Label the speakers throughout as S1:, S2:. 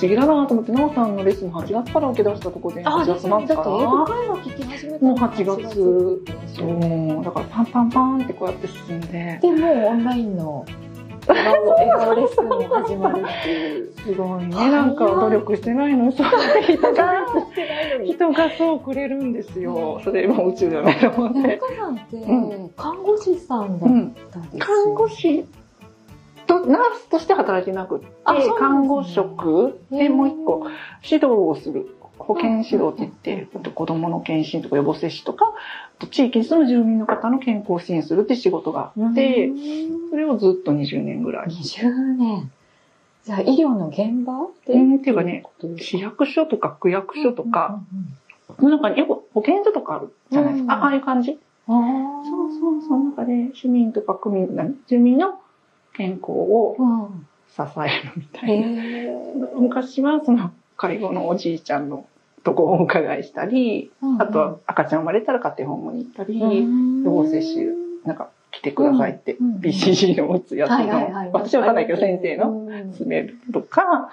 S1: 思議だなと思って、なおさんのレッスン8月から受け出したとこで、
S2: あ、
S1: 8
S2: ですね。
S1: 月末から。
S2: 会話聞き始めた
S1: もう
S2: のが
S1: 8月そう、だからパンパンパンってこうやって進んで、
S2: でもうオンラインの笑顔レッスンも始まるっていう。
S1: すごいね、なんか努力してないのに、そう人が、人がそうくれるんですよ。それもう宇宙だねと思って。
S2: 中さんって
S1: う
S2: 看護師さんだっ
S1: うん。
S2: たんですよ
S1: 看護師と、ナースとして働いてなくって、看護職でもう一個、指導をする。保健指導って言って、あと子供の検診とか予防接種とか、地域に住む住民の方の健康を支援するって仕事があって、
S2: うん
S1: それをずっと20年ぐらい。
S2: 20年。じゃあ医療の現場って
S1: いうか？ね市役所とか区役所とか、
S2: うんうん
S1: なんかよく保健所とかあるじゃないですか。
S2: うん
S1: あああいう感じ。
S2: うん。
S1: そうそう、その中で市民とか区民、何住民の健康を
S2: うん。
S1: 支えるみた
S2: へ
S1: いな。
S2: え。
S1: 昔はその介護のおじいちゃんのとこをお伺いしたり、あとは赤ちゃん生まれたら家庭訪問に行ったり、予防接種なんか来てくださいって、
S2: うんうん
S1: BCG の打つやつの。私はわかんないけど先生の
S2: うん
S1: 詰めるとか、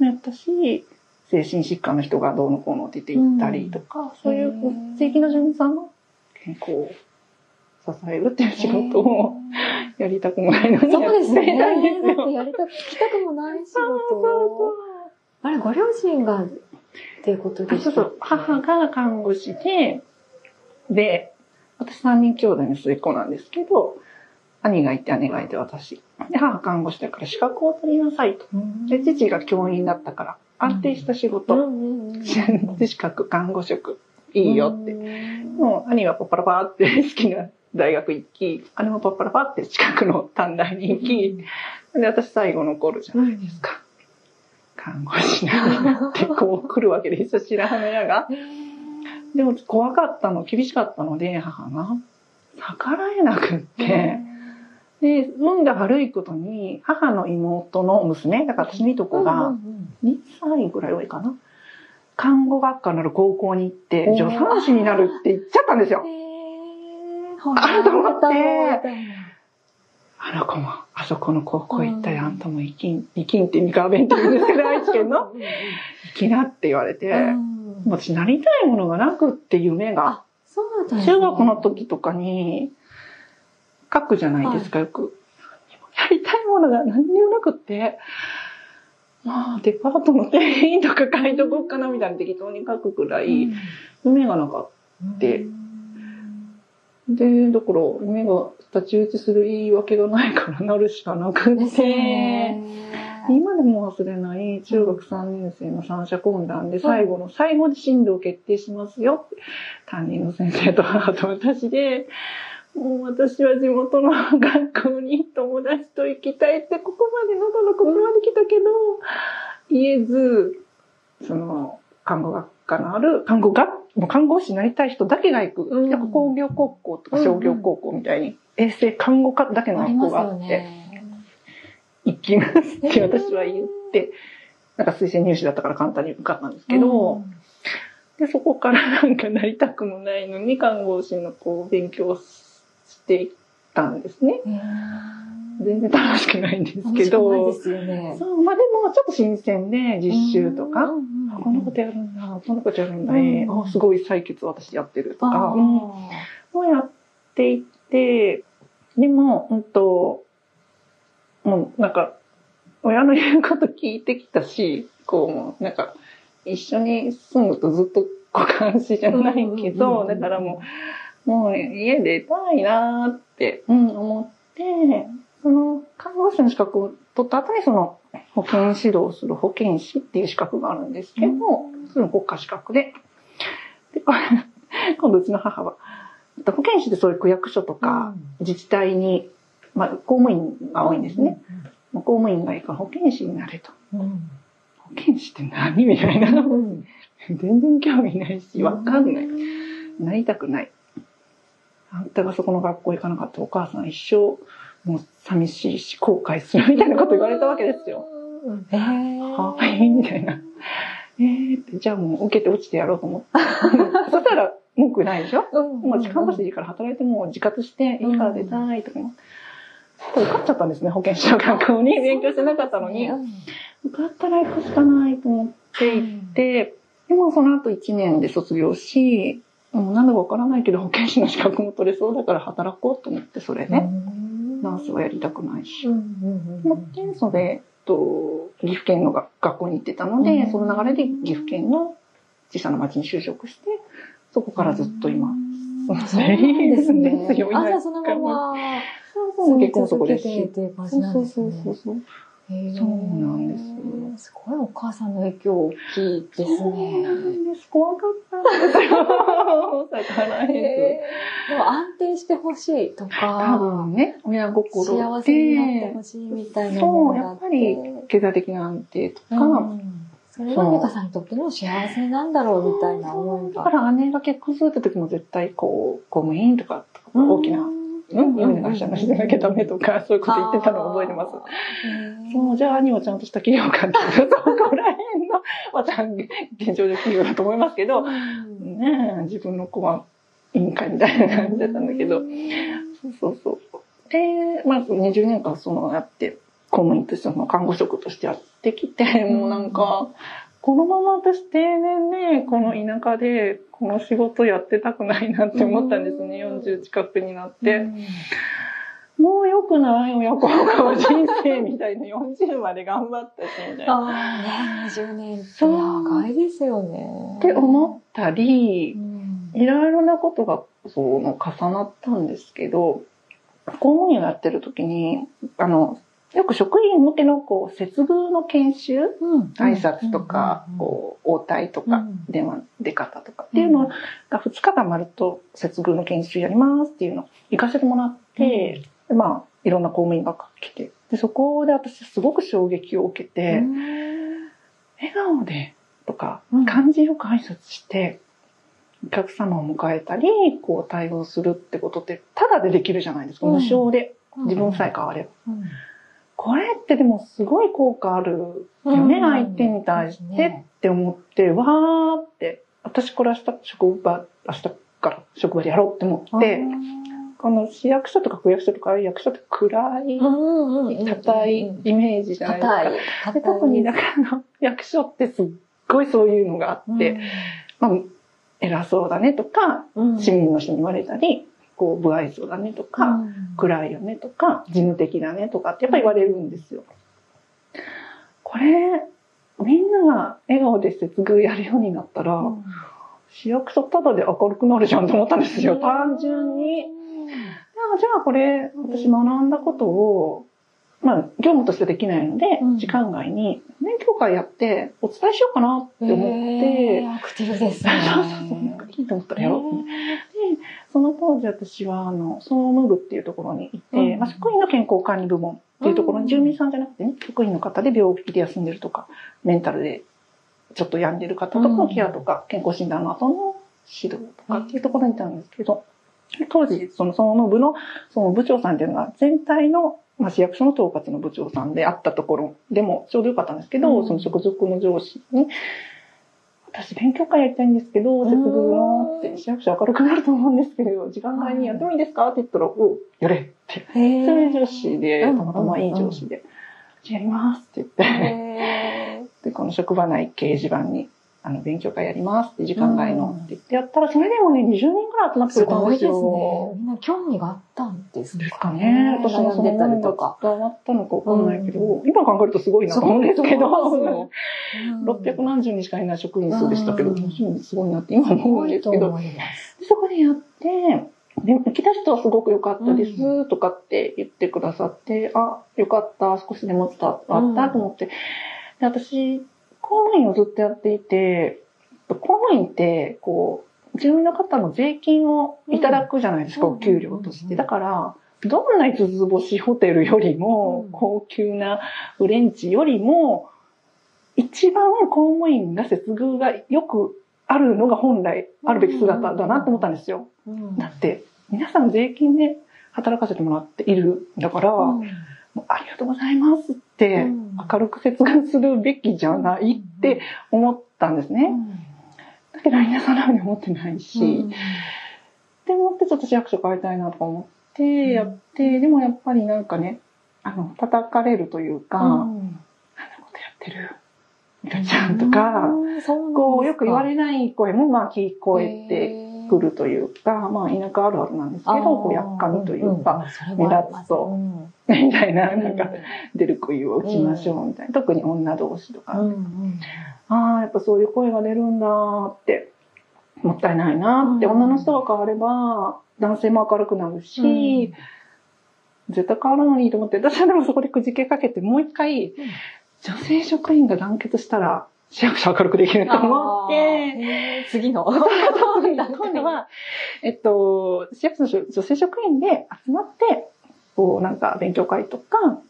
S1: やったし、精神疾患の人がどうのこうのって言って行ったりとか、そういう正規の住民さんの健康を支えるっていう仕事をやりたくもないのに
S2: そうですね。だっ。やりたく、聞きたくもない仕
S1: そう
S2: 事
S1: そ
S2: あれ、ご両親がっていうこと
S1: う
S2: でした
S1: そうそう。母が看護師で、で、私3人兄弟の末っ子なんですけど、兄がいて姉がいて私。で、母看護師だから資格を取りなさいと。で、父が教員だったから、安定した仕事、で 資格、看護職、いいよって。もう兄はパッパラパーって好きな大学行き、姉もパッパラパーって近くの短大に行き、で、私最後残るじゃないですか。看護師なって こう来るわけですよ、白羽の矢が。でも怖かったの、厳しかったので、母が。逆らえなくって。で、運が悪いことに、母の妹の娘、だから私のいとこが、2歳ぐらい上かな。看護学科のある高校に行って、助産師になるって言っちゃったんですよ。あと思って。あの子も、あそこの高校行ったらあんたも生きん、生きんって三河弁って言うんですけど、愛知県の？生きなって言われて、私なりたいものがなくって夢が、
S2: そうだね。
S1: 中学の時とかに書くじゃないですか、よく。やりたいものが何にもなくって、まあ、デパートの店員とか書いとこうかなみたいな適当に書くくらい、夢がなかった。で、だから、夢が立ち打ちする言い訳がないからなるしかなくて、
S2: ね。
S1: 今でも忘れない中学3年生の三者懇談で最後の最後で進路を決定しますよ担任の先生と母と私で、もう私は地元の学校に友達と行きたいってここまで喉のここまで来たけど、言えず、その、看護学科のある、看護学、看護師になりたい人だけが行く。
S2: うん
S1: やっぱ工業高校とか商業高校みたいに、衛生看護科だけの学校があって。行きますって私は言って、なんか推薦入試だったから簡単に受かったんですけど、で、そこからなんかなりたくもないのに看護師のこう勉強していったんですね。全然楽しくないんですけ
S2: 楽
S1: ど、
S2: ですよね。
S1: そう、まあでもちょっと新鮮で実習とか、
S2: うん
S1: あこんなことやるんだ、こんなことやるんだ、
S2: うん
S1: えーあすごい採血私やってるとか、をやっていって、でも、うんと、もうなんか、親の言うこと聞いてきたし、こうなんか、一緒に住むとずっと股間しじゃないけど、
S2: うん
S1: だからもう、もう家出たいなーって、うん、思って、その、看護師の資格を取った後にその、保健指導をする保健師っていう資格があるんですけど、その国家資格で。で、これ 今度うちの母は、保健師ってそういう区役所とか自治体に、まあ、公務員が多いんですね。。公務員がいいから保健師になれと。
S2: うん
S1: 保健師って何？みたいな。
S2: うん
S1: 全然興味ないし、わかんない。なりたくない。あんたがそこの学校行かなかったらお母さん一生、もう寂しいし、後悔するみたいなこと言われたわけですよ。
S2: えー
S1: はい、みたいな。えーって、じゃあもう受けて落ちてやろうと思って。そしたら文句ないでしょ？
S2: うん
S1: もう看護師でいいから働いてもう自活して、いいから出たいとか思って。受かっちゃったんですね、保健師の学校に。勉強してなかったのに。
S2: うん
S1: だったら行くしかないと思って行って、でもその後1年で卒業し、もうなんだかわからないけど保健師の資格も取れそうだから働こうと思って、それね。ナースはやりたくないし。思って、それ、と、岐阜県のが学校に行ってたので、
S2: うん
S1: その流れで岐阜県の小さな町に就職して、そこからずっと今。
S2: そうなんですね。あ、じゃあそのまま、
S1: そう結婚そこですし。
S2: いう感じ
S1: そうそう
S2: なんですね。
S1: そうそうそう。
S2: へー
S1: そうなんです
S2: すごいお母さんの影響大きいです
S1: そうな
S2: ね。
S1: んです。怖かったんですよ。大阪へ
S2: へーでも安定してほしいと
S1: 多
S2: か、
S1: 分ね、親心
S2: 幸せになって
S1: で
S2: ほ、しいみたいな。
S1: そうやっぱ経済的な安定とか、
S2: うんそれが美香さんにとっての幸せなんだろうみたいな思いが。
S1: だから姉が結婚するって時も絶対こう、公務員とか、大きな、うん、有名な会社の人じゃなきゃダメとか、そういうこと言ってたのを覚えてます。そう、じゃあ兄はちゃんとした企業家っていう、そこら辺の、まあ、ちゃん、現状で企業だと思いますけど、
S2: うん。
S1: ねえ、自分の子は委員会みたいな感じだったんだけど、そうそうそう。で、まあ、20年間そのやって、公務員としての看護職としてやってきて、もうなんか、このまま私定年で、この田舎で、この仕事やってたくないなって思ったんですね、
S2: うん
S1: 40近くになっ
S2: う
S1: て。
S2: ん
S1: もう良くない親子の人生みたいな、40まで頑張ったし、みたいな。
S2: ああ、ね、20年って長いですよね。
S1: って思ったり
S2: う、ん
S1: いろいろなことがその重なったんですけど、公務員をやってる時に、あの、よく職員向けのこう、接遇の研修
S2: うん。
S1: 挨拶とか、こう、応対とか、電話出方とかっていうのが2日間まるっと接遇の研修やりますっていうのを行かせてもらって、でまあ、いろんな公務員が来て、で、そこで私すごく衝撃を受けて、笑顔でとか
S2: うん、
S1: 感じよく挨拶して、お客様を迎えたり、こう対応するってことって、ただでできるじゃないですか。
S2: うん。
S1: 無償で。
S2: うん。
S1: 自分さえ変われば。
S2: うん
S1: これってでもすごい効果あるよね、相手に対してって思って、わーって、私これ明日職場、明日から職場でやろうって思って、この市役所とか区役所とか役所って暗い、硬いイメージじゃないですか。特にだから役所ってすっごいそういうのがあって、まあ、偉そうだねとか、
S2: うん、
S1: 市民の人に言われたり、こう、不愛想だねとか、
S2: うん
S1: 暗いよねとか、事務的だねとかってやっぱり言われるんですよ。これ、みんなが笑顔で接遇やるようになったら、
S2: うん
S1: 市役所ただで明るくなるじゃんと思ったんですよ、単純に。じゃあこれ、私学んだことを、まあ、業務としてできないので、
S2: うん
S1: 時間外に勉強会やってお伝えしようかなって思って、
S2: アクティブですね。
S1: そ うそうそう、いいと思ったらやろう。で、その当時私は、あの、総務部っていうところにいて、
S2: うん。
S1: まあ、職員の健康管理部門っていうところに、
S2: うん。
S1: 住民さんじゃなくてね、職員の方で病気で休んでるとか、メンタルでちょっと病んでる方とかのケアとか、健康診断の後の指導とかっていうところにいたんですけど、当時、その総務部の、その部長さんっていうのは全体の、まあ、市役所の統括の部長さんであったところでもちょうどよかったんですけど、
S2: うん。
S1: その直属の上司に、私勉強会やりたいんですけど、接遇のって市役所明るくなると思うんですけど、時間外にやってもいいですかって言ったら、おうやれって。そういう上司で、たまたまいい上司で、やりますって言って、
S2: へ
S1: で、この職場内掲示板に、あの、勉強会やりますって時間外のって言ってやったら、それでもね、20人くらい集まってく
S2: す
S1: れたんで
S2: ごいですす
S1: よ。
S2: ね。みんな興味があったんです
S1: ですかね。私もその
S2: 悩んでたりと
S1: と
S2: か。
S1: 伝わったのかわかんないけど、今考えるとすごいなと思うんですけど、600 何十人しかいない職員数でしたけど、
S2: うん。
S1: 20人すごいなって今思うんですけど、そこでやって、で、行きた人はすごく良かったです、とかって言ってくださって、あ、良かった、少しでも伝わったと思って。で、私、公務員をずっとやっていて、公務員って、こう、住民の方の税金をいただくじゃないですか、
S2: うん
S1: お給料として。だから、どんな五つ星ホテルよりも
S2: うん、
S1: 高級なフレンチよりも、一番公務員が接遇がよくあるのが本来あるべき姿だなって思ったんですよ。
S2: うん
S1: だって、皆さん税金で働かせてもらっているんだから、ありがとうございますっ明るく接遇するべきじゃないって思ったんですね。だけど皆さんなに思ってないし、
S2: うん。
S1: で思ってちょっと市役所変えたいなとか思ってやって、でもやっぱりなんかね、あの、叩かれるというか、あんなことやってる。ミカちゃんとか、こう、よく言われない声も、まあ、聞こえてくるというか、まあ、田舎あるあるなんですけど、こう、やっかみというか、目立つと、みたいな、なんか、出る杭を打ちましょうみたいな。特に女同士とか。ああ、やっぱそういう声が出るんだって、もったいないなって、女の人が変われば、男性も明るくなるし、絶対変わらないと思って、私はでもそこでくじけかけて、もう一回、女性職員が団結したら、市役所明るくできると思って、
S2: 次の。
S1: 今度は、えっと、市役所の女性職員で集まって、こう、なんか勉強会とか、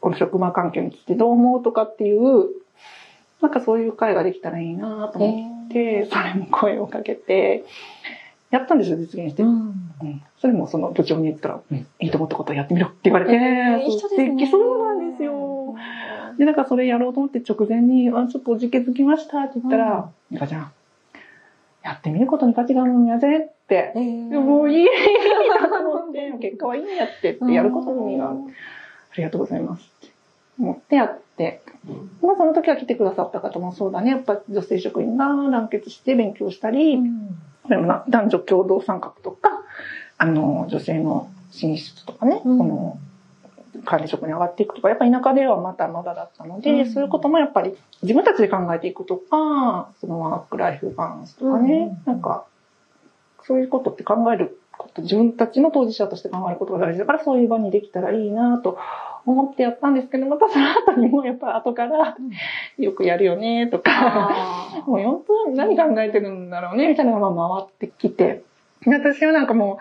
S1: この職場環境についてどう思うとかっていう、なんかそういう会ができたらいいなと思って、それも声をかけて、やったんですよ、実現して。うん。それもその部長に言ったら、うん、いいと思ったことをやってみろって言われて、
S2: えーいい人ですね。
S1: 素敵。そうなんですよ。で、なんかそれやろうと思って直前に、あ、ちょっとおじけづきましたって言ったら、ミカちゃん、やってみることに価値があるんやぜって。
S2: え
S1: いやもういい、いいなと思って、結果はいいんやってって、やることに意味がある。ありがとうございます。って思ってやって、まあその時は来てくださった方もそうだね、やっぱ女性職員が団結して勉強したり、でもな男女共同参画とか、あの、女性の進出とかね、
S2: うん。
S1: この、管理職に上がっていくとか、やっぱ田舎ではまだまだだったので、
S2: うん。
S1: そういうこともやっぱり自分たちで考えていくとか、そのワークライフバランスとかね、
S2: うん。
S1: なんか、そういうことって考えること、自分たちの当事者として考えることが大事だから、そういう場にできたらいいなと思ってやったんですけど、またその後にもやっぱ後から、よくやるよねとか、
S2: あ
S1: もう本当に何考えてるんだろうね、みたいなのがまあ回ってきて。で私はなんかもう、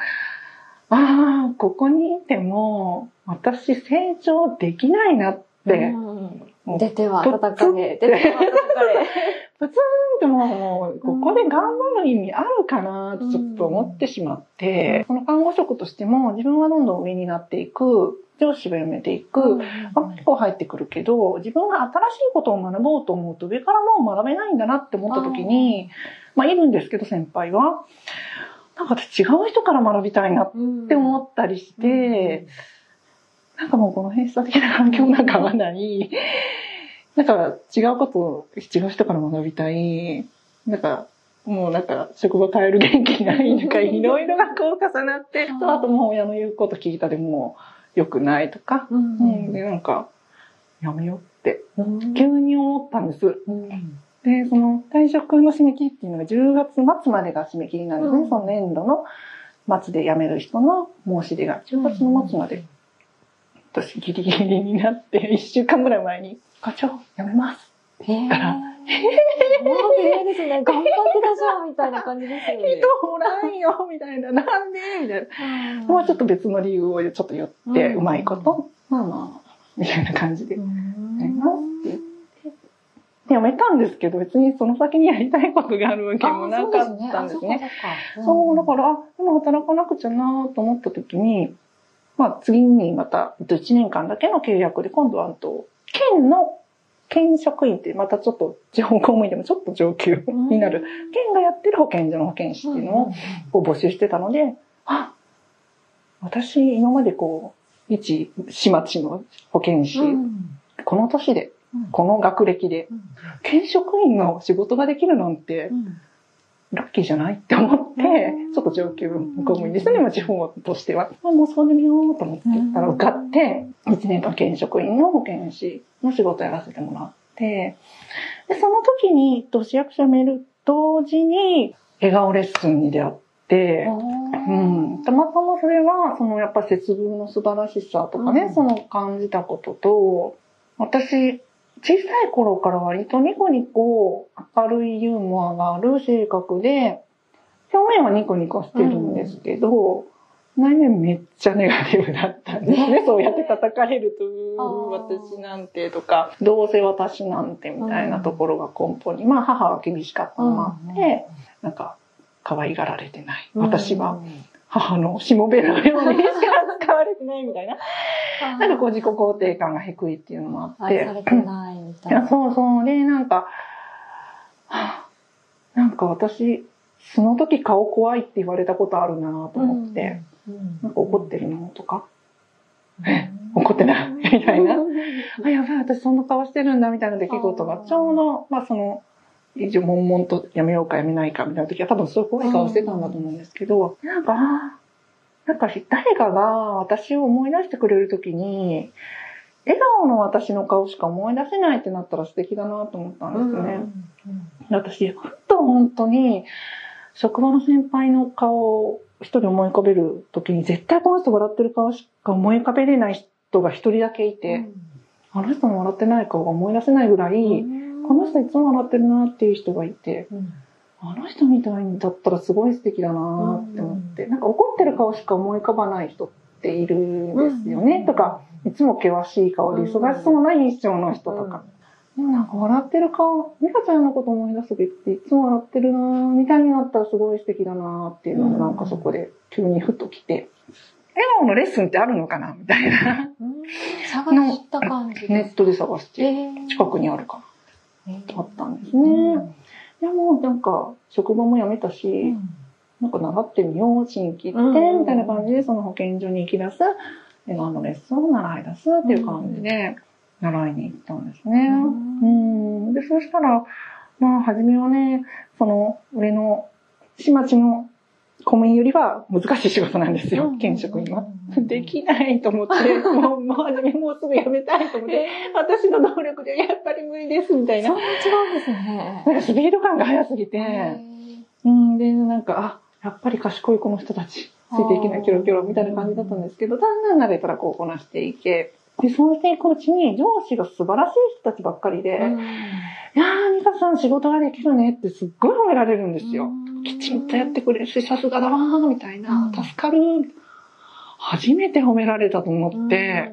S1: ああ、ここにいても、私成長できないなって、
S2: ー出ては叩かれ。出ては叩かれ。
S1: プツンってもう、ここで頑張る意味あるかなってちょっと思ってしまって、その看護職としても自分はどんどん上になっていく、上司が辞めていく、あ結構入ってくるけど、自分が新しいことを学ぼうと思うと上からもう学べないんだなって思った時に、まあいるんですけど先輩は。なんか私違う人から学びたいなっ
S2: って
S1: 思ったりして、なんかもうこの閉鎖的な環境なんか合わない、なんか違うことを違う人から学びたい、なんかもうなんか職場変える元気ないとかいろいろがこう重なって、
S2: うん。
S1: とあともう親の言うこと聞いたでもう良くないとか、
S2: う
S1: うん、
S2: ん。
S1: でなんかやめようって。
S2: うん。
S1: 急に思ったんです。
S2: うん
S1: で、その退職の締め切りっていうのが10月末までが締め切りなんですね。
S2: うん
S1: その年度の末で辞める人の申し出が10月の末まで。私ギリギリになって1週間ぐらい前に課長辞めます。
S2: へえ。
S1: から
S2: もう早いですね。頑張ってたじゃんみたいな感じですよね。
S1: 人おらんよみたいな。なんで？みたいな。もうちょっと別の理由をちょっと言って、
S2: うん
S1: うまいこと。まあまあ、みたいな感じで。
S2: うん
S1: やりますって言って。で、辞めたんですけど、別にその先にやりたいことがあるわけもなかったんですね。
S2: あ
S1: そう、だから、あ、でも働かなくちゃなと思った時に、まあ次にまた、えっと1年間だけの契約で、今度は、あと、県の、県職員って、またちょっと、地方公務員でもちょっと上級になる、県がやってる保健所の保健師っていうのを、募集してたので、あ、私、今までこう、一市町の保健師、この年で、この学歴で、県職員の仕事ができるなんて、ラッキーじゃないって思って
S2: うん、
S1: ちょっと上級公務員ですね、も地方としては。あもうそうでみようと思ってたら受かって、1年間県職員の保健師の仕事やらせてもらって、で、その時に、えっと市役所辞める同時に、笑顔レッスンに出会って、うん、たまたまそれは、そのやっぱ節分の素晴らしさとかね、
S2: うん。
S1: その感じたことと、私、小さい頃から割とニコニコ明るいユーモアがある性格で、表面はニコニコしてるんですけど、内面めっちゃネガティブだったんですね。そうやって叩かれると、私なんてとか、どうせ私なんてみたいなところが根本に、まあ母は厳しかったのもあって、なんか可愛がられてない。私は母のしもべのようにしか使われてないみたいな。なんかこう自己肯定感が低いっていうのもあって。
S2: 愛されてないみたいな。
S1: そうそう。で、なんか、はあなんか私、その時顔怖いって言われたことあるなと思って、
S2: うん
S1: なんか怒ってるのとか、怒ってないみたいな。あ、やばい、私そんな顔してるんだみたいな出来事が、ちょうど、まあその、一応悶々とやめようかやめないかみたいな時は多分そういう怖い顔してたんだと思うんですけど、なんか、あなんか誰かが私を思い出してくれる時に、笑顔の私の顔しか思い出せないってなったら素敵だなと思ったんですね。私、本当本当に、職場の先輩の顔を一人思い浮かべる時に、絶対この人笑ってる顔しか思い浮かべれない人が一人だけいて、あの人の笑ってない顔が思い出せないぐらい、この人いつも笑ってるなっていう人がいて、あの人みたいだったらすごい素敵だなって思って、なんか怒ってる顔しか思い浮かばない人っているんですよね、とか、いつも険しい顔で忙しそうな印象の人とか。でもなんか笑ってる顔、美香ちゃんのこと思い出す時っていつも笑ってるなぁ、みたいになったらすごい素敵だなぁっていうのがなんかそこで急にふと来て、笑顔のレッスンってあるのかなみたいな。
S2: 探した感じ
S1: ネットで探して、近くにあるか。な。あったんですね。いやもうなんか職場も辞めたし、なんか習ってみよう、新規って、
S2: うん
S1: みたいな感じでその保健所に行き出す、笑顔のレッスンを習い出すっていう感じで習いに行ったんですね。うん。で、そしたら、まあ、初めはね、その、上の、市町の公務員よりは難しい仕事なんですよ、県職員は。できないと思って、もう、もう初めもうすぐ辞めたいと思って、私の能力でやっぱり無理です、みたいな。
S2: そんな違うんですね。
S1: なんかスピード感が速すぎて、うん、で、なんか、あ、やっぱり賢いこの人たち、ついていけないキョロキョロみたいな感じだったんですけど、だんだん慣れたらこうこなしていけ、で、そうしていくうちに上司が素晴らしい人たちばっかりで、いやー、ミカさん仕事ができるねってすっごい褒められるんですよ。きちんとやってくれるし、さすがだわー、みたいな、
S2: うん。
S1: 助かる。初めて褒められたと思って、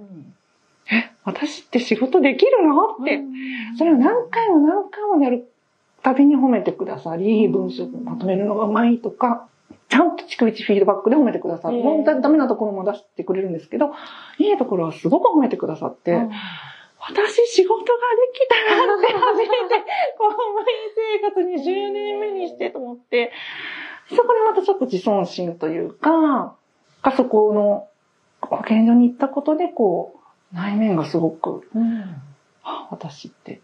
S1: え、私って仕事できるの？って、それを何回も何回もやるたびに褒めてくださり、文章まとめるのがうまいとか、ちゃんと逐一フィードバックで褒めてくださる。
S2: ええ
S1: 本当はダメなところも出してくれるんですけど、いいところはすごく褒めてくださって、私仕事ができたなって初めて公務員生活20年目にしてと思って、そこでまたちょっと自尊心というか、かそこの保健所に行ったことでこう、内面がすごくあ私って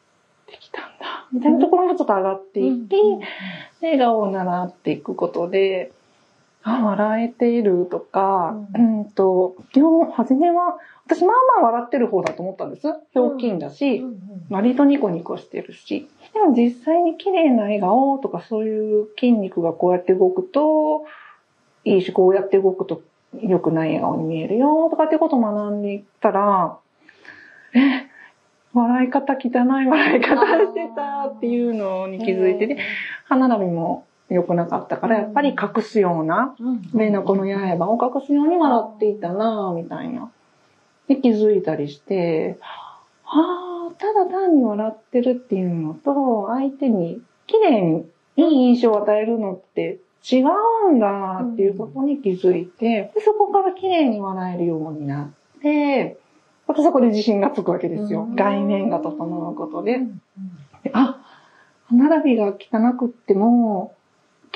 S1: できたんだ。みたいなところもちょっと上がっていき、で笑顔を習っていくことで、あ、笑えているとか、
S2: う
S1: うん、と、基本、初めは、私まあまあ笑ってる方だと思ったんです。ひょうきんだし、割とニコニコしてるし。でも実際に綺麗な笑顔とかそういう筋肉がこうやって動くと、いいし、こうやって動くと良くない笑顔に見えるよとかってことを学んでいったら、え、笑い方汚い笑い方してたっていうのに気づいてね、歯並びも良くなかったから、やっぱり隠すような、目のこの刃を隠すように笑っていたなぁ、みたいな。で、気づいたりして、はあ、ただ単に笑ってるっていうのと、相手に綺麗にいい印象を与えるのって違うんだっていうことに気づいて、でそこから綺麗に笑えるようになって、またそこで自信がつくわけですよ。
S2: うん
S1: 外面が整うことで。であ、歯並びが汚くっても、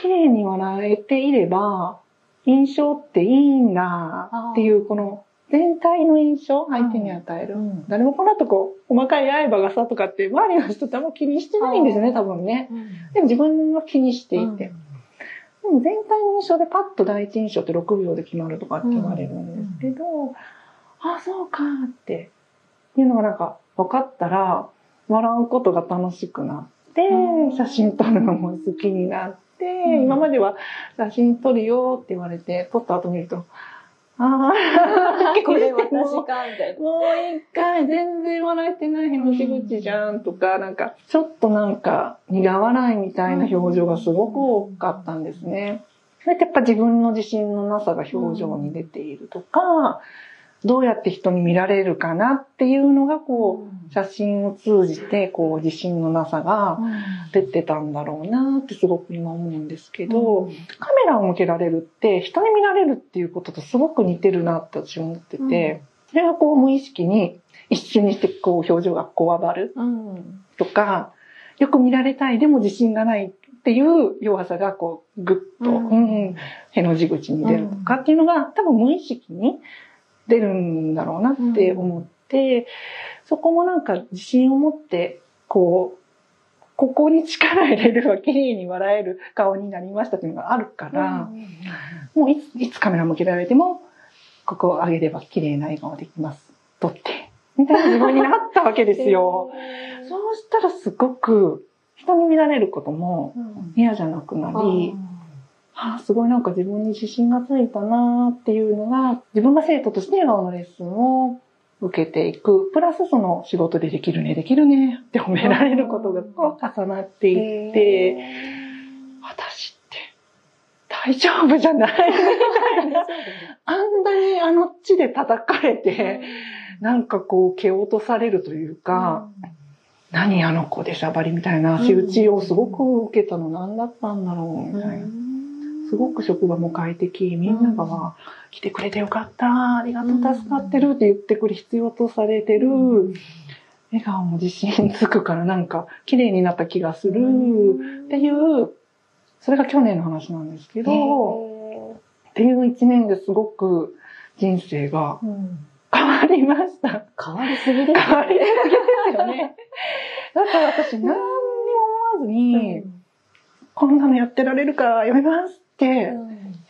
S1: 綺麗に笑えていれば、印象っていいんだっていう、この全体の印象、相手に与える。誰もこの後こう、細かい刃がさとかって、周りの人ってあんま気にしてないんですよね、多分ね。でも自分は気にしていて。でも全体の印象でパッと第一印象って6秒で決まるとかって言われるんですけど、あ、そうかっていうのがなんか分かったら、笑うことが楽しくなって、
S2: うん。
S1: 写真撮るのも好きになって、
S2: ん
S1: 今までは写真撮るよって言われて、撮った後見ると、ああ、
S2: これ私か、みたいな。
S1: もう一回全然笑えてないへのし口じゃんとか、なんか、ちょっとなんか苦笑いみたいな表情がすごく多かったんですね。それってやっぱ自分の自信のなさが表情に出ているとか、どうやって人に見られるかなっていうのがこう、写真を通じてこう自信のなさが出てたんだろうなってすごく今思うんですけど、カメラを向けられるって人に見られるっていうこととすごく似てるなって私思ってて、それがこう無意識に一瞬にしてこう表情がこわばる
S2: うん。
S1: とか、よく見られたいでも自信がないっていう弱さがこうぐっと、
S2: うん。
S1: うんへの字口に出るとかっていうのが多分無意識に出るんだろうなって思って、そこもなんか自信を持って、こう、ここに力入れれば綺麗に笑える顔になりましたっていうのがあるから、もういついつカメラ向けられても、ここを上げれば綺麗な笑顔できます。撮って。みたいな自分になったわけですよ。そうしたらすごく人に見られることも嫌じゃなくなり、あすごいなんか自分に自信がついたなっていうのが、自分が生徒として笑顔のレッスンを受けていく。プラスその仕事でできるね、できるねって褒められることがこう重なっていって、私って大丈夫じゃないみたいな。あんなにあの地で叩かれて、なんかこう蹴落とされるというか、何あの子でしゃばりみたいな仕打ちをすごく受けたの何だったんだろうみたいな。すごく職場も快適。みんなが、まあ来てくれてよかった。ありがとう、助かってるって言ってくれ、必要とされてる。笑顔も自信つくからなんか綺麗になった気がするっていう、それが去年の話なんですけど、っていう一年ですごく人生が変わりました。
S2: 変わりすぎです
S1: 変わりすぎですよね。だから私何にも思わずに、こんなのやってられるからやめます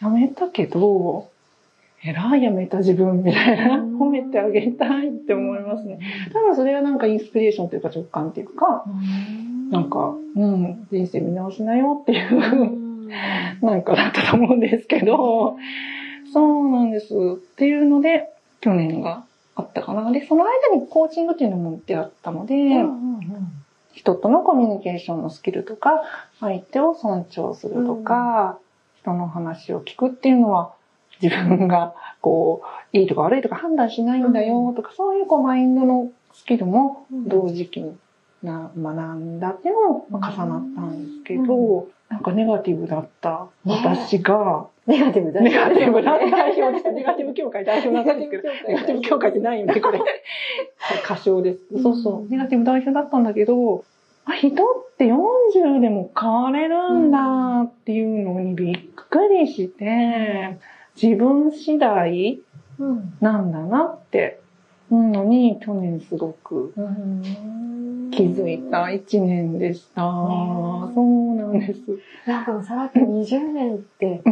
S1: やめたけど、えらいやめた自分みたいな、
S2: うん
S1: 褒めてあげたいって思いますね。多分それがなんかインスピレーションというか直感っていうか、なんか、うん、人生見直しなよっていう、なんかだったと思うんですけど、そうなんです。っていうので、去年があったかな。で、その間にコーチングっていうのも出会ったので、人とのコミュニケーションのスキルとか、相手を尊重するとか、人の話を聞くっていうのは、自分がこう、いいとか悪いとか判断しないんだよとか、そういうこうマインドのスキルも同時期にな学んだっていうのもまあ重なったんですけど、なんかネガティブだった私が、
S2: ネガティブだ
S1: ネガティブな代表です。ネガティブ協会代表なんですけど、ネ
S2: ネ
S1: ガティブ協会ってないよね、これ。過小です。そうそう。ネガティブ代表だったんだけど、あ人って40でも変われるんだっていうのにびっくりして、自分次第なんだなって、のに去年すごく気づいた一年でした。そうなんです。
S2: なんかさらっと20年って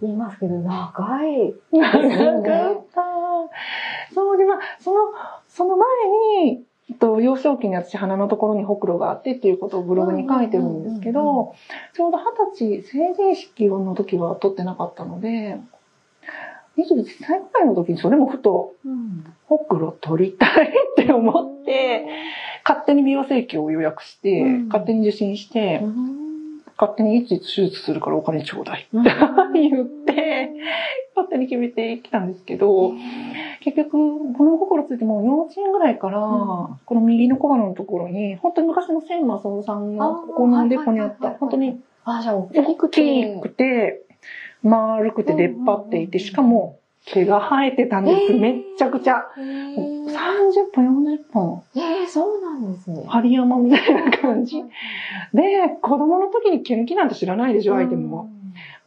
S2: 言いますけど、長い。
S1: 長かった。そうで、まあ、その、その前に、と、幼少期に私鼻のところにほくろがあってっていうことをブログに書いてるんですけど、ちょうど二十歳、成人式の時は撮ってなかったので、21歳くらいの時にそれもふと、ほくろ取りたいって思って、勝手に美容整形を予約して、
S2: うん。
S1: 勝手に受診して、勝手にいついつ手術するからお金ちょうだいって 言って、勝手に決めてきたんですけど、結局、この心ついてもう幼稚園ぐらいから、
S2: うん
S1: この右の小鼻のところに、本当に昔の千正夫さんのここのデコにあった、本当に
S2: あ、じゃあ、大
S1: 大
S2: きく
S1: き
S2: て。
S1: くて、丸くて出っ張っていて、しかも毛が生えてたんです。
S2: えー
S1: めっちゃくちゃ。
S2: へー
S1: 30分、40分。
S2: えー、そうなんですね。
S1: 針山みたいな感じ。で、子供の時に毛抜きなんて知らないでしょ、アイテムも。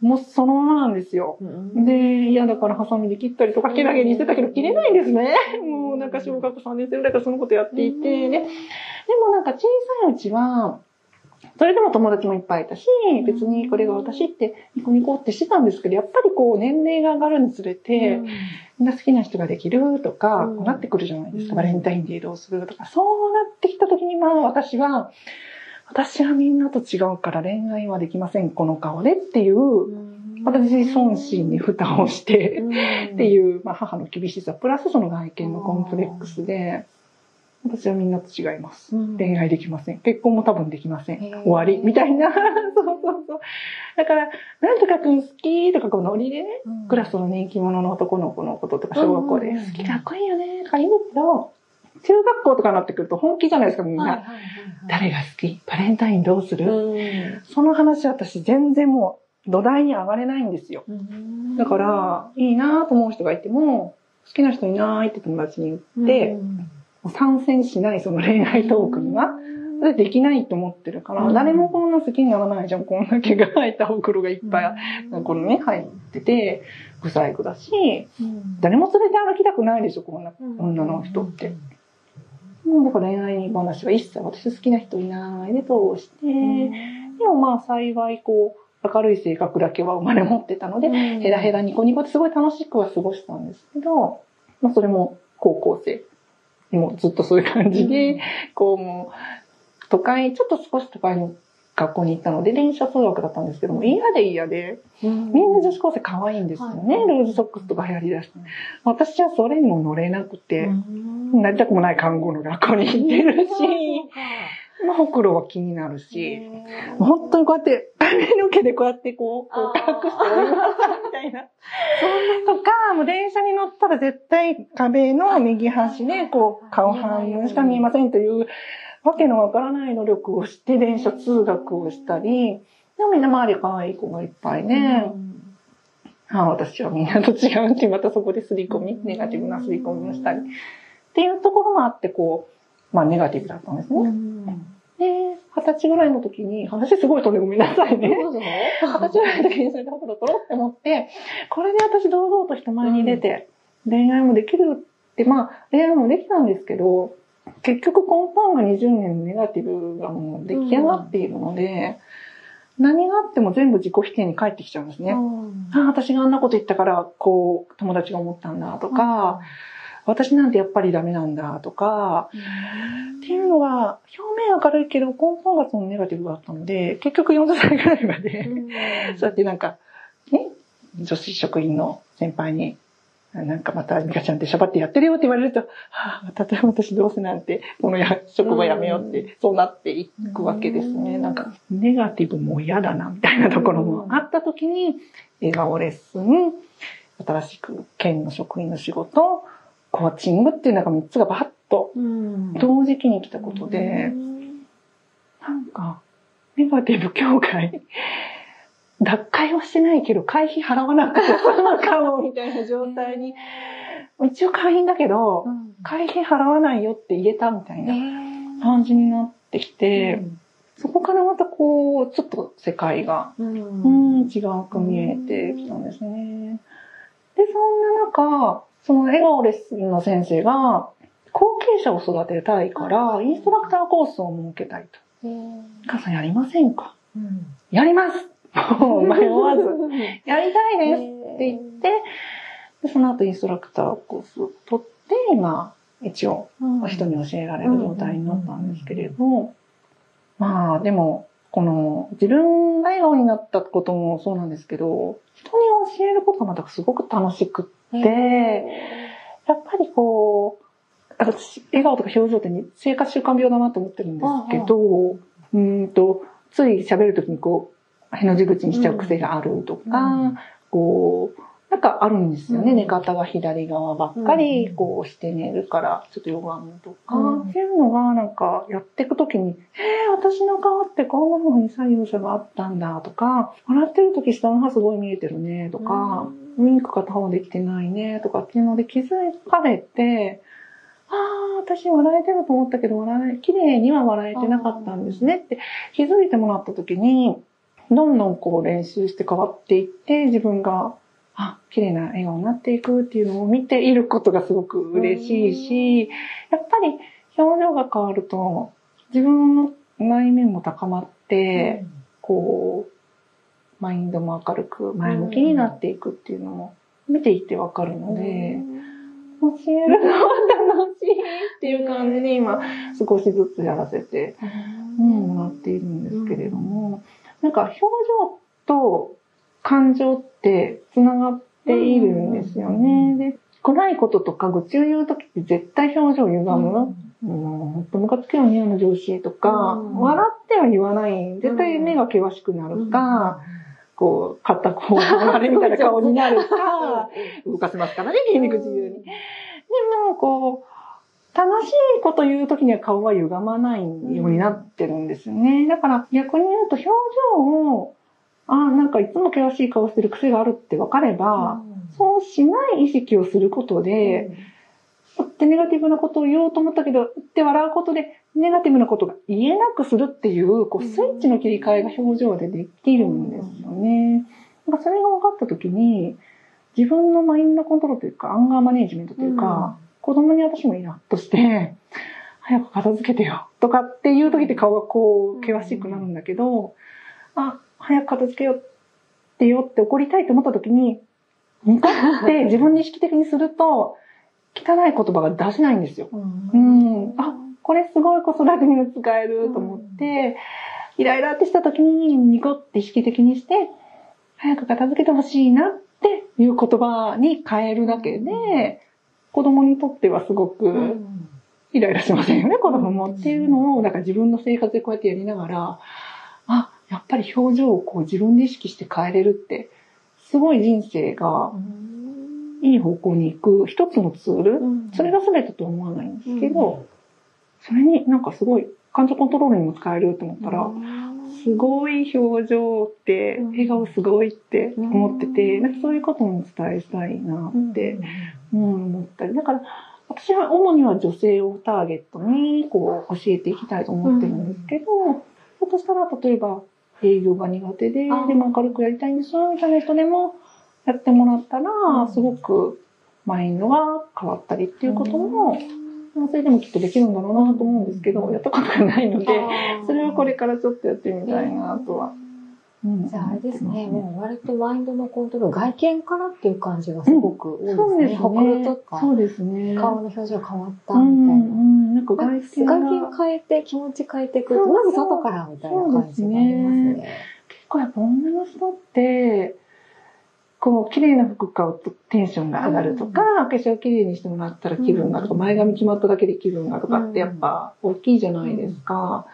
S1: もうそのままなんですよ。
S2: うん。
S1: で、嫌だからハサミで切ったりとか、毛投げにしてたけど、切れないんですね。もうなんか小学校3年生ぐらいからそのことやっていて、で、でもなんか小さいうちは、それでも友達もいっぱいいたし、別にこれが私ってニコニコってしてたんですけど、やっぱりこう年齢が上がるにつれて、みんな好きな人ができるとか、
S2: うん。
S1: こうなってくるじゃないですか。
S2: うん。
S1: バレンタインデーどうするとか、そうなってきた時にまあ私は、私はみんなと違うから恋愛はできません、この顔でっていう、私尊心に蓋をして、って
S2: う
S1: いう、まあ、母の厳しさ、プラスその外見のコンプレックスで、私はみんなと違います。
S2: ん。
S1: 恋愛できません。結婚も多分できません。終わり。みたいな。そうそうそう。だから、なんとかくん好きとか、こうノリでね、
S2: うん
S1: クラスの人気者の男の子のこととか、小学校で好きかっこいいよね、とか言うけど、中学校とかになってくると本気じゃないですか、みんな。
S2: はいはいはいはい。
S1: 誰が好き？バレンタインどうする、
S2: うん。
S1: その話私全然もう土台に上がれないんですよ。
S2: うん。
S1: だから、いいなと思う人がいても、好きな人いないって友達に言って、参戦しないその恋愛トークには、でできないと思ってるから、
S2: うん。
S1: 誰もこんな好きにならないじゃん。こんな毛が生えたほくろがいっぱい、このね、入ってて、不細工だし、誰も連れて歩きたくないでしょ、こんな女の人って。もうだから恋愛話は一切私好きな人いないで通して、でもまあ幸いこう、明るい性格だけは生まれ持ってたので、ヘラヘラニコニコってすごい楽しくは過ごしたんですけど、まあそれも高校生。もうずっとそういう感じで、こうもう、都会、ちょっと少し都会の学校に行ったので、電車通学だったんですけども、嫌で嫌で、みんな女子高生可愛いんですよね。ルーズソックスとか流行りだして。私はそれにも乗れなくて、なりたくもない看護の学校に行ってるし、まあ、ほくろは気になるし、本当にこうやって髪の毛でこうやってこう、こう隠しておりますみたいな。とか、もう電車に乗ったら絶対壁の右端でこう、顔半分しか見えませんという、わけのわからない努力をして電車通学をしたり、でもみんな周り可愛い子がいっぱいね、ああ私はみんなと違うって、またそこで刷り込み、ネガティブな刷り込みをしたり。っていうところもあって、こう、まあネガティブだったんですね。で、二十歳ぐらいの時に、話すごい飛んでごめんなさいね。二十歳ぐらいの時にそれでほくろ取ろうって思って、これで私堂々と人前に出て、恋愛もできるって、まあ恋愛もできたんですけど、結局根本が20年のネガティブがもう出来上がっているので、何があっても全部自己否定に返ってきちゃうんですね。ああ、私があんなこと言ったから、こう、友達が思ったんだとか、私なんてやっぱりダメなんだとか、っていうのが、表面明るいけど根本がそのネガティブがあったので、結局40歳ぐらいまで、そうやってなんか、ね、女子職員の先輩に、なんかまたミカちゃんってシャバってやってるよって言われると、はあ、例えば私どうせなんて、このや職場辞めようって、そうなっていくわけですね。なんか、ネガティブも嫌だな、みたいなところもあった時に、笑顔レッスン、新しく県の職員の仕事、コーチングっていうのが3つがバッと同時期に来たことで、なんか、ネガティブ協会、脱会はしてないけど、会費払わなくて済むかも、みたいな状態に、一応会員だけど、会費払わないよって言えたみたいな感じになってきて、そこからまたこう、ちょっと世界が、うん、違うく見えてきたんですね。で、そんな中、その笑顔レッスンの先生が、後継者を育てたいから、インストラクターコースを設けたいと。母さんやりませんか？やります。迷わず。やりたいです。って言って、でその後インストラクターコースを取って、今、一応、人に教えられる状態になったんですけれど、まあでも、この自分が笑顔になったこともそうなんですけど、人に教えることがまたすごく楽しくって、やっぱりこう、私、笑顔とか表情って生活習慣病だなと思ってるんですけど、うんと、つい喋るときにこう、への字口にしちゃう癖があるとか、こう、なんかあるんですよね。寝方が左側ばっかり、こうして寝るから、ちょっと弱むとか、っていうのがなんかやっていくときに、えー、私の顔ってこんな風に左右差があったんだとか、笑ってるとき下の歯すごい見えてるねとか、ウィンク片方できてないねとかっていうので気づかれて、ああ、私笑えてると思ったけど、笑え、綺麗には笑えてなかったんですねって気づいてもらったときに、どんどんこう練習して変わっていって、自分が、あ、綺麗な笑顔になっていくっていうのを見ていることがすごく嬉しいし、やっぱり表情が変わると、自分の内面も高まって、こう、マインドも明るく前向きになっていくっていうのも見ていてわかるので、教えるのは楽しいっていう感じで今少しずつやらせてもらっているんですけれども、なんか表情と感情って繋がっているんですよね。で、暗いこととか愚痴を言うときって絶対表情歪むの。もう、とムカつくよね、あの上司とか、笑っては言わない。絶対目が険しくなるか、こう、片方があれみたいな顔になるか、動かせますからね、筋肉自由に。でも、こう、楽しいこと言うときには顔は歪まないようになってるんですよね。だから逆に言うと表情を、ああ、なんかいつも険しい顔してる癖があるって分かれば、そうしない意識をすることで、ってネガティブなことを言おうと思ったけど、って笑うことで、ネガティブなことが言えなくするっていう、こう、スイッチの切り替えが表情でできるんですよね。なんかそれが分かったときに、自分のマインドコントロールというか、アンガーマネージメントというか、子供に私もイラッとして、早く片付けてよとかっていう時って顔がこう、険しくなるんだけど、あ、早く片付けよってよって怒りたいと思った時に、ニコって自分に意識的にすると、汚い言葉が出せないんですよ。うん。あ、これすごい子育てにも使えると思って、イライラってした時にニコって意識的にして、早く片付けてほしいなっていう言葉に変えるだけで、子供にとってはすごくイライラしませんよね、子供も。っていうのを、だか自分の生活でこうやってやりながら、あ、やっぱり表情をこう自分で意識して変えれるって、すごい人生がいい方向に行く一つのツール、それが全てとは思わないんですけど、それになんかすごい感情コントロールにも使えると思ったら、すごい表情って、
S2: うん。
S1: 笑顔すごいって思ってて、なんかそういうことも伝えたいなって、うん、思ったり。だから、私は主には女性をターゲットにこう教えていきたいと思ってるんですけど、ひょっとしたら例えば営業が苦手で、でも明るくやりたいんですみたいな人でもやってもらったら、
S2: うん
S1: すごくマインドが変わったりっていうことも、男性でもきっとできるんだろうなと思うんですけど、やったことがないので、それはこれからちょっとやってみたいなとは。うん
S2: じゃああれですね、もう割とマインドのコントロール、外見からっていう感じがすごく多いですね。
S1: そうですね。
S2: ほくろとか、
S1: そうですね。
S2: 顔の表情変わったみたいな。
S1: ん、なんか外見
S2: 外
S1: が
S2: 見変えて気持ち変えていくと、まず外からみたいな感じがありますね。
S1: 結構やっぱ女の人って、こう、綺麗な服買うとテンションが上がるとか、お化粧綺麗にしてもらったら気分がとか、前髪決まっただけで気分がとかってやっぱ大きいじゃないですか。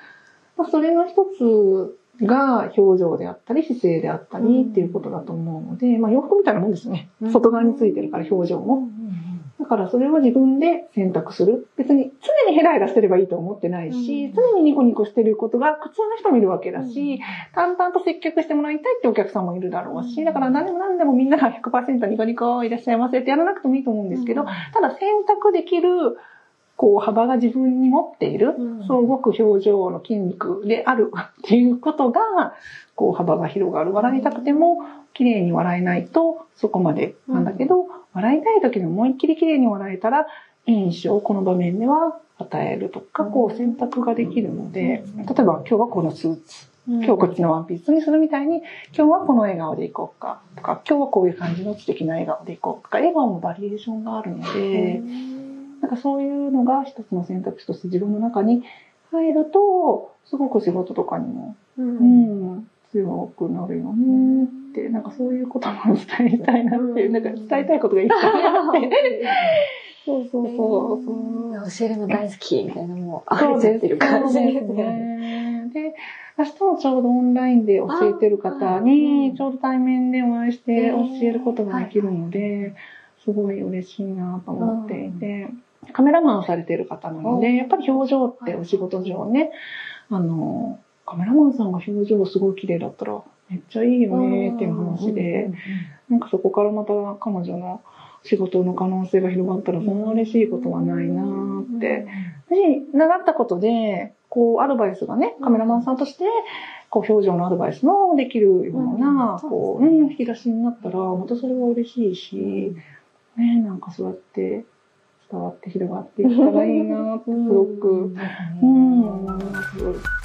S1: まあ、それの一つが表情であったり、姿勢であったりっていうことだと思うので、まあ洋服みたいなもんですね。
S2: うん
S1: 外側についてるから表情も。だからそれを自分で選択する。別に常にヘラヘラしてればいいと思ってないし、
S2: うん。
S1: 常にニコニコしてることが普通の人もいるわけだし、
S2: うん。
S1: 淡々と接客してもらいたいってお客さんもいるだろうし、
S2: うん。
S1: だから何でも何でもみんなが100%ニコニコいらっしゃいませってやらなくてもいいと思うんですけど、ただ選択できる、こう、幅が自分に持っている、
S2: うん。
S1: そう動く表情の筋肉であるっていうことが、こう、幅が広がる。笑いたくても、綺麗に笑えないと、そこまでなんだけど、笑いたい時に思いっきり綺麗に笑えたら、いい印象をこの場面では与えるとか、こう、選択ができるので、
S2: うん。
S1: 例えば今日はこのスーツ、今日こっちのワンピースにするみたいに、今日はこの笑顔でいこうかとか、今日はこういう感じの素敵な笑顔でいこうとか、笑顔もバリエーションがあるので、なんかそういうのが一つの選択肢として自分の中に入ると、すごく仕事とかにも、うん、強くなるよね。って、なんかそういうことも伝えたいなっていう、なんか伝えたいことがいっぱいあって。そうそうそう。
S2: 教えるの大好きみたいなもう溢れちゃってる感じ
S1: です
S2: ね。
S1: ね。で、明日もちょうどオンラインで教えてる方に、ちょうど対面でお会いして教えることができるので、すごい嬉しいなと思っていて、カメラマンをされてる方なので、
S2: うん。
S1: やっぱり表情ってお仕事上ね、あの、カメラマンさんが表情すごい綺麗だったら、めっちゃいいよねっていう話で、なんかそこからまた彼女の仕事の可能性が広がったら、そんな嬉しいことはないなーって。で、習ったことで、こう、アドバイスがね、カメラマンさんとして、こう、表情のアドバイスもできるような、
S2: うん
S1: こう、引き出しになったら、またそれは嬉しいし、ね、なんかそうやって伝わって広がっていったらいいなって、すごく、うん、思います。